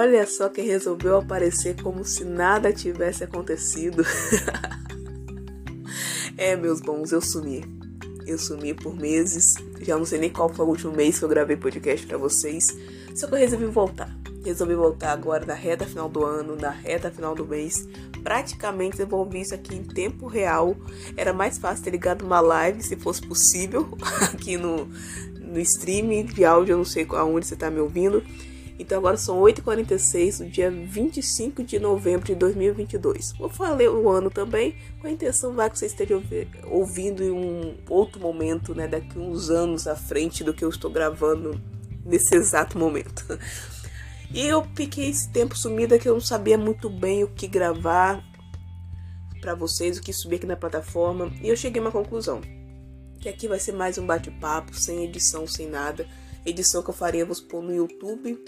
Olha só quem resolveu aparecer como se nada tivesse acontecido. é, meus bons, eu sumi. Eu sumi por meses. Já não sei nem qual foi o último mês que eu gravei podcast para vocês. Só que eu resolvi voltar. Resolvi voltar agora na reta final do ano, na reta final do mês. Praticamente desenvolvi isso aqui em tempo real. Era mais fácil ter ligado uma live, se fosse possível, aqui no, no stream de áudio. Eu não sei aonde você está me ouvindo. Então agora são 8h46 do dia 25 de novembro de 2022. Vou falar o ano também, com a intenção vai que você esteja ouvindo em um outro momento, né, daqui uns anos à frente do que eu estou gravando nesse exato momento. E eu fiquei esse tempo sumida que eu não sabia muito bem o que gravar para vocês, o que subir aqui na plataforma, e eu cheguei a uma conclusão. Que aqui vai ser mais um bate-papo, sem edição, sem nada. Edição que eu faria vou pôr no YouTube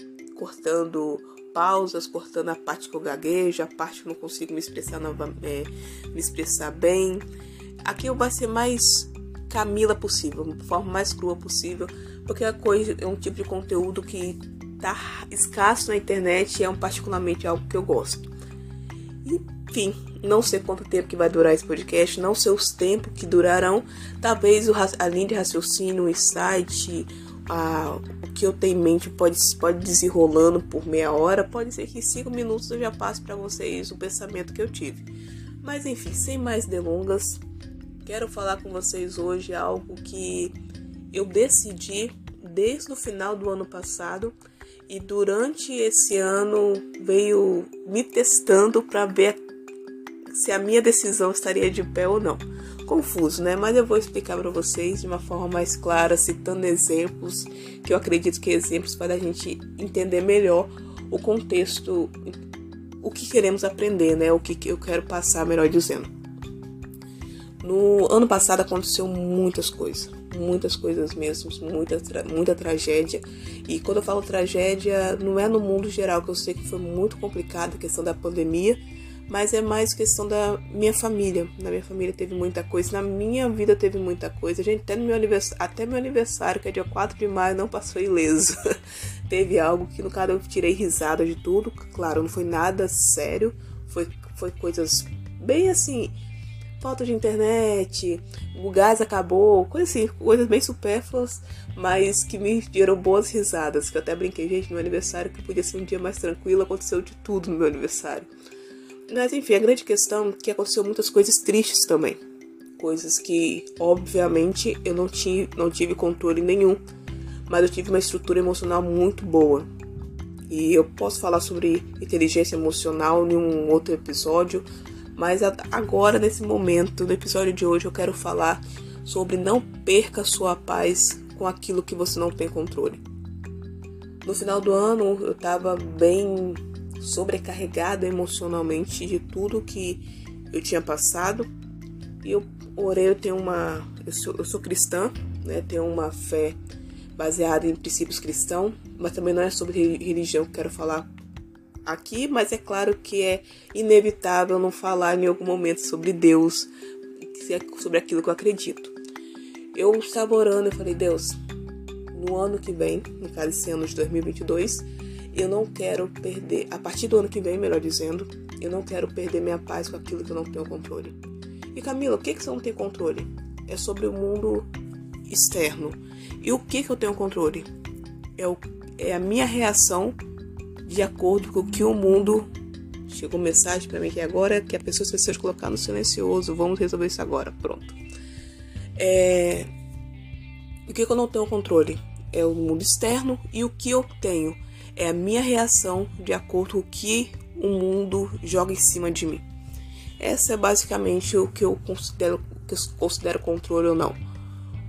cortando pausas, cortando a parte que eu gaguejo, a parte que eu não consigo me expressar, nova, é, me expressar bem. Aqui vai ser mais Camila possível, de forma mais crua possível, porque a coisa é um tipo de conteúdo que tá escasso na internet e é um particularmente algo que eu gosto. Enfim, não sei quanto tempo que vai durar esse podcast, não sei os tempos que durarão. Talvez a linha de raciocínio, o insight, a, o que eu tenho em mente pode, pode desenrolando por meia hora, pode ser que em cinco minutos eu já passe para vocês o pensamento que eu tive. Mas enfim, sem mais delongas, quero falar com vocês hoje algo que eu decidi desde o final do ano passado. E durante esse ano veio me testando para ver se a minha decisão estaria de pé ou não confuso, né? Mas eu vou explicar para vocês de uma forma mais clara, citando exemplos, que eu acredito que exemplos para a gente entender melhor o contexto, o que queremos aprender, né? O que eu quero passar, melhor dizendo. No ano passado aconteceu muitas coisas, muitas coisas mesmo, muita, muita tragédia. E quando eu falo tragédia, não é no mundo geral, que eu sei que foi muito complicado a questão da pandemia, mas é mais questão da minha família. Na minha família teve muita coisa, na minha vida teve muita coisa. Gente, até, no meu aniversário, até meu aniversário, que é dia 4 de maio, não passou ileso. teve algo que, no caso, eu tirei risada de tudo. Claro, não foi nada sério, foi, foi coisas bem assim. Falta de internet, o gás acabou, coisas assim, coisas bem supérfluas, mas que me deram boas risadas. Que eu até brinquei, gente, no meu aniversário, que podia ser um dia mais tranquilo, aconteceu de tudo no meu aniversário. Mas enfim, a grande questão é que aconteceu muitas coisas tristes também. Coisas que, obviamente, eu não tive, não tive controle nenhum. Mas eu tive uma estrutura emocional muito boa. E eu posso falar sobre inteligência emocional em um outro episódio. Mas agora, nesse momento, no episódio de hoje, eu quero falar sobre não perca sua paz com aquilo que você não tem controle. No final do ano, eu tava bem sobrecarregada emocionalmente de tudo que eu tinha passado. E eu orei, eu tenho uma. Eu sou, eu sou cristã, né? Tenho uma fé baseada em princípios cristãos, mas também não é sobre religião que quero falar aqui, mas é claro que é inevitável não falar em algum momento sobre Deus, é sobre aquilo que eu acredito. Eu estava orando e falei, Deus, no ano que vem, no caso esse ano de 2022, eu não quero perder, a partir do ano que vem, melhor dizendo, eu não quero perder minha paz com aquilo que eu não tenho controle. E Camila, o que, que você não tem controle? É sobre o mundo externo. E o que, que eu tenho controle? É, o, é a minha reação de acordo com o que o mundo. Chegou mensagem para mim que agora que a pessoa esqueceu de colocar no silencioso. Vamos resolver isso agora. Pronto. É... O que, que eu não tenho controle? É o mundo externo e o que eu tenho é a minha reação de acordo com o que o mundo joga em cima de mim. Essa é basicamente o que eu considero, que eu considero controle ou não.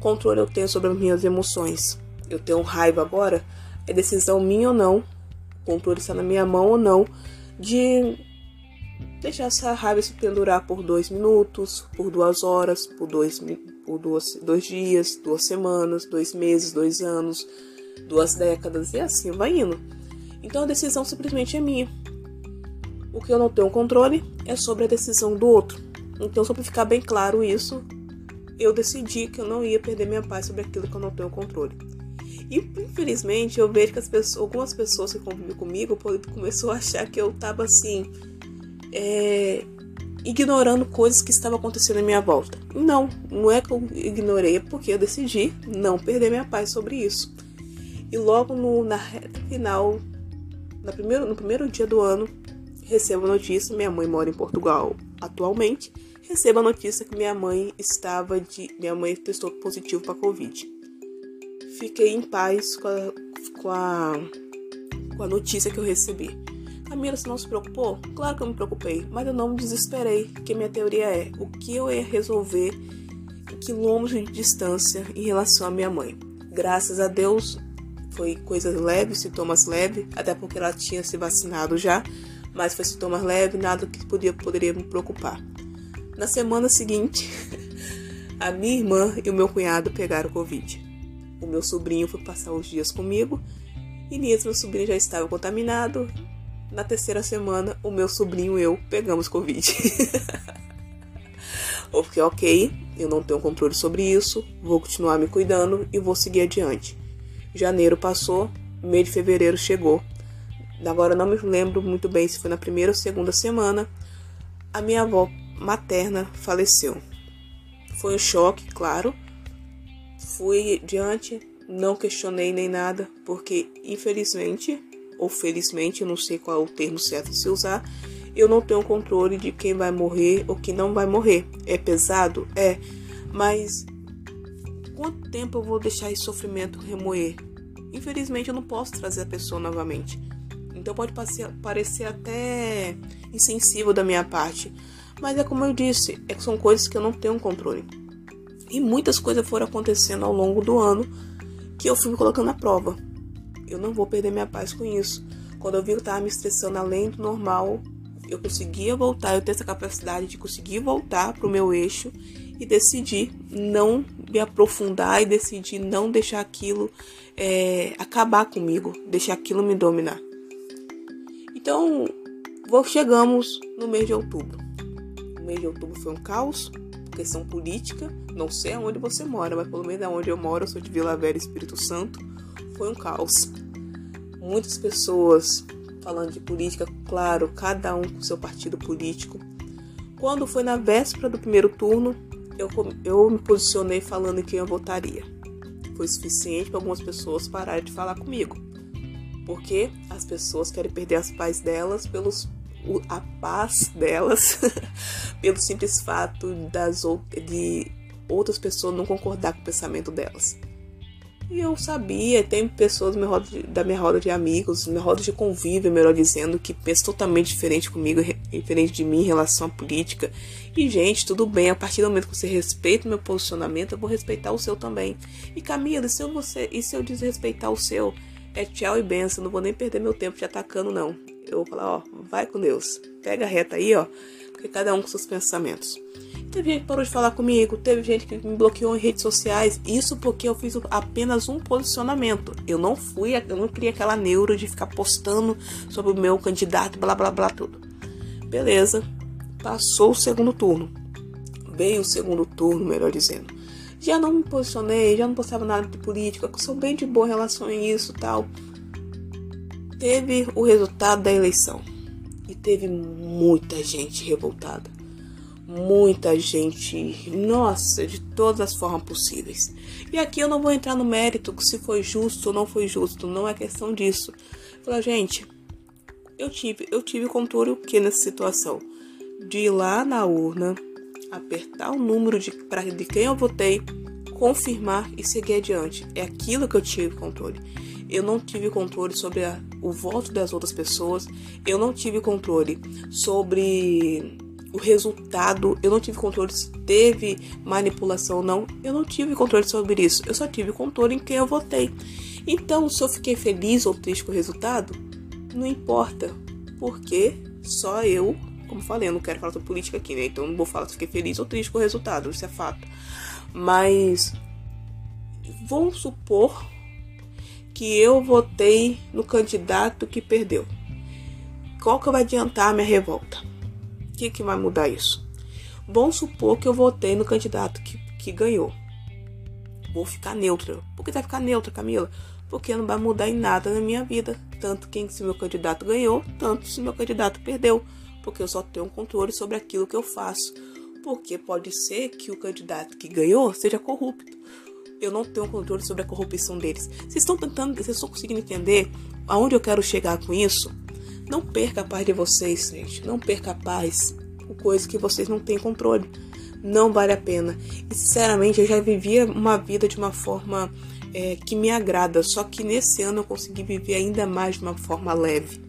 Controle eu tenho sobre as minhas emoções. Eu tenho raiva agora, é decisão minha ou não. O controle está na minha mão ou não de deixar essa raiva se pendurar por dois minutos, por duas horas, por dois, por dois dias, duas semanas, dois meses, dois anos duas décadas e assim vai indo. Então a decisão simplesmente é minha. O que eu não tenho controle é sobre a decisão do outro. Então, só para ficar bem claro isso, eu decidi que eu não ia perder minha paz sobre aquilo que eu não tenho controle. E infelizmente eu vejo que as pessoas, algumas pessoas que convivem comigo começou a achar que eu tava assim. É, ignorando coisas que estavam acontecendo à minha volta. Não, não é que eu ignorei, é porque eu decidi não perder minha paz sobre isso. E logo no, na reta final, na primeiro, no primeiro dia do ano, recebo a notícia, minha mãe mora em Portugal atualmente, recebo a notícia que minha mãe estava de. Minha mãe testou positivo para Covid. Fiquei em paz com a, com a, com a notícia que eu recebi. Camila, você não se preocupou? Claro que eu me preocupei, mas eu não me desesperei, porque minha teoria é o que eu ia resolver quilômetros de distância em relação à minha mãe. Graças a Deus, foi coisas leves, sintomas leves, até porque ela tinha se vacinado já, mas foi sintomas leves, nada que podia, poderia me preocupar. Na semana seguinte, a minha irmã e o meu cunhado pegaram Covid. O meu sobrinho foi passar os dias comigo e nisso meu sobrinho já estava contaminado. Na terceira semana, o meu sobrinho e eu pegamos Covid. eu fiquei ok, eu não tenho controle sobre isso, vou continuar me cuidando e vou seguir adiante. Janeiro passou, mês de fevereiro chegou. Agora não me lembro muito bem se foi na primeira ou segunda semana. A minha avó materna faleceu. Foi um choque, claro. Fui diante, não questionei nem nada, porque infelizmente, ou felizmente, eu não sei qual é o termo certo de se usar, eu não tenho controle de quem vai morrer ou quem não vai morrer. É pesado? É. Mas quanto tempo eu vou deixar esse sofrimento remoer? Infelizmente, eu não posso trazer a pessoa novamente. Então pode parecer até insensível da minha parte. Mas é como eu disse, é são coisas que eu não tenho controle. E muitas coisas foram acontecendo ao longo do ano que eu fui colocando à prova. Eu não vou perder minha paz com isso. Quando eu vi que eu estava me estressando além do normal, eu conseguia voltar, eu tenho essa capacidade de conseguir voltar para o meu eixo e decidi não me aprofundar e decidi não deixar aquilo é, acabar comigo, deixar aquilo me dominar. Então, chegamos no mês de outubro. O mês de outubro foi um caos, questão política. Não sei aonde você mora, mas pelo menos aonde eu moro, eu sou de Vila Velha, Espírito Santo, foi um caos. Muitas pessoas falando de política, claro, cada um com seu partido político. Quando foi na véspera do primeiro turno, eu, eu me posicionei falando que eu votaria. Foi suficiente para algumas pessoas pararem de falar comigo. Porque as pessoas querem perder as paz delas pelos a paz delas pelo simples fato das de outras pessoas não concordar com o pensamento delas. E eu sabia, tem pessoas da minha roda de amigos, minha roda de convívio, melhor dizendo, que pensam totalmente diferente comigo, diferente de mim em relação à política. E, gente, tudo bem, a partir do momento que você respeita o meu posicionamento, eu vou respeitar o seu também. E Camila, se eu, você, e se eu desrespeitar o seu? É tchau e benção, não vou nem perder meu tempo te atacando, não. Eu vou falar, ó, vai com Deus. Pega reta aí, ó, porque cada um com seus pensamentos. Teve gente que parou de falar comigo, teve gente que me bloqueou em redes sociais. Isso porque eu fiz apenas um posicionamento. Eu não fui, eu não criei aquela neuro de ficar postando sobre o meu candidato, blá blá blá, tudo. Beleza, passou o segundo turno. Veio o segundo turno, melhor dizendo. Já não me posicionei, já não postava nada de política, sou bem de boa em relação a isso tal. Teve o resultado da eleição. E teve muita gente revoltada muita gente, nossa, de todas as formas possíveis. E aqui eu não vou entrar no mérito se foi justo ou não foi justo, não é questão disso. Fala, gente, eu tive, eu tive controle o que nessa situação? De ir lá na urna, apertar o número de, pra, de quem eu votei, confirmar e seguir adiante. É aquilo que eu tive controle. Eu não tive controle sobre a, o voto das outras pessoas. Eu não tive controle sobre o resultado, eu não tive controle se teve manipulação ou não, eu não tive controle sobre isso, eu só tive controle em quem eu votei. Então, se eu fiquei feliz ou triste com o resultado, não importa, porque só eu, como falei, eu não quero falar sobre política aqui, né? Então, não vou falar se fiquei feliz ou triste com o resultado, isso é fato. Mas, vamos supor que eu votei no candidato que perdeu. Qual que vai adiantar a minha revolta? que, que vai mudar isso? Vamos supor que eu votei no candidato que, que ganhou. vou ficar neutra. Por que vai ficar neutra, Camila? Porque não vai mudar em nada na minha vida. Tanto quem se meu candidato ganhou, tanto se meu candidato perdeu. Porque eu só tenho controle sobre aquilo que eu faço. Porque pode ser que o candidato que ganhou seja corrupto. Eu não tenho controle sobre a corrupção deles. Vocês estão tentando, vocês estão conseguindo entender aonde eu quero chegar com isso? Não perca a paz de vocês, gente. Não perca a paz com coisas que vocês não têm controle não vale a pena. E sinceramente, eu já vivia uma vida de uma forma é, que me agrada, só que nesse ano eu consegui viver ainda mais de uma forma leve.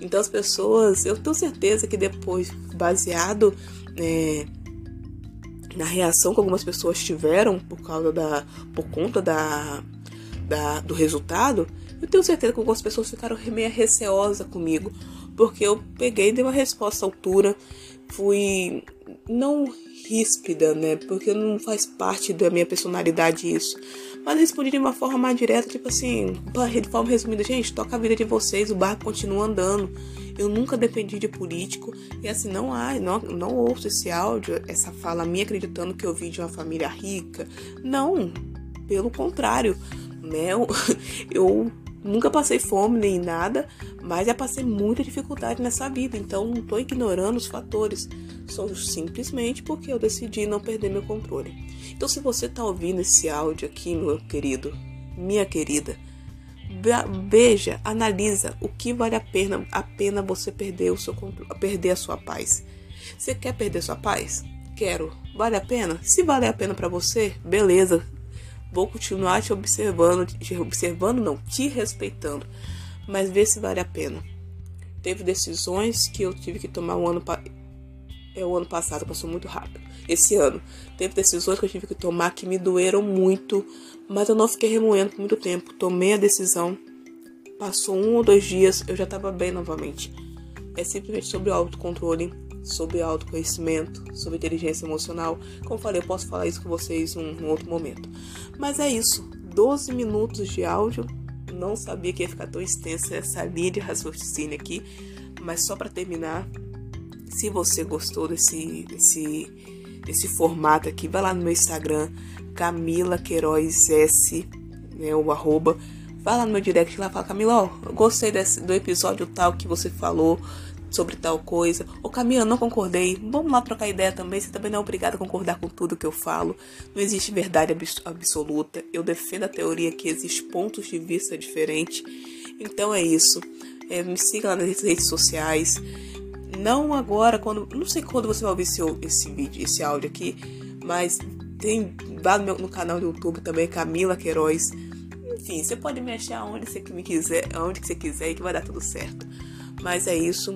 Então as pessoas, eu tenho certeza que depois, baseado é, na reação que algumas pessoas tiveram por causa da, por conta da, da do resultado, eu tenho certeza que algumas pessoas ficaram meio receosas comigo, porque eu peguei dei uma resposta à altura, fui não ríspida, né? Porque não faz parte da minha personalidade isso. Mas respondi de uma forma mais direta, tipo assim, de forma resumida, gente, toca a vida de vocês, o barco continua andando. Eu nunca dependi de político. E assim, não há, não, não ouço esse áudio, essa fala minha acreditando que eu vim de uma família rica. Não, pelo contrário. Né? Eu, eu Nunca passei fome nem nada, mas já passei muita dificuldade nessa vida, então não estou ignorando os fatores. São simplesmente porque eu decidi não perder meu controle. Então, se você está ouvindo esse áudio aqui, meu querido, minha querida, veja, analisa o que vale a pena, a pena você perder o seu perder a sua paz. Você quer perder sua paz? Quero. Vale a pena? Se vale a pena para você, beleza Vou continuar te observando, te observando não, te respeitando, mas ver se vale a pena. Teve decisões que eu tive que tomar o ano é o ano passado, passou muito rápido. Esse ano teve decisões que eu tive que tomar que me doeram muito, mas eu não fiquei remoendo por muito tempo. Tomei a decisão, passou um ou dois dias, eu já estava bem novamente. É simplesmente sobre autocontrole sobre autoconhecimento, sobre inteligência emocional. Como falei, eu posso falar isso com vocês em um outro momento. Mas é isso. 12 minutos de áudio. Não sabia que ia ficar tão extensa essa linha de raciocínio aqui. Mas só para terminar, se você gostou desse, desse, desse formato aqui, vai lá no meu Instagram, Camila Queiroz S, né, o arroba. Vai lá no meu direct lá e fala, Camila, ó, gostei desse, do episódio tal que você falou sobre tal coisa. Ô Camila, não concordei. Vamos lá trocar ideia também. Você também não é obrigado a concordar com tudo que eu falo. Não existe verdade absoluta. Eu defendo a teoria que existe pontos de vista diferentes. Então é isso. É, me siga lá nas redes sociais. Não agora, quando. Não sei quando você vai ouvir esse, esse vídeo, esse áudio aqui. Mas tem. Vá no, meu, no canal do YouTube também, Camila Queiroz. Enfim, você pode me achar onde você me quiser, onde você quiser e que vai dar tudo certo. Mas é isso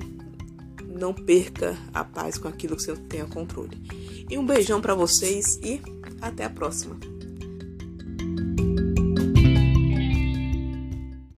não perca a paz com aquilo que você tenha controle. E um beijão para vocês e até a próxima.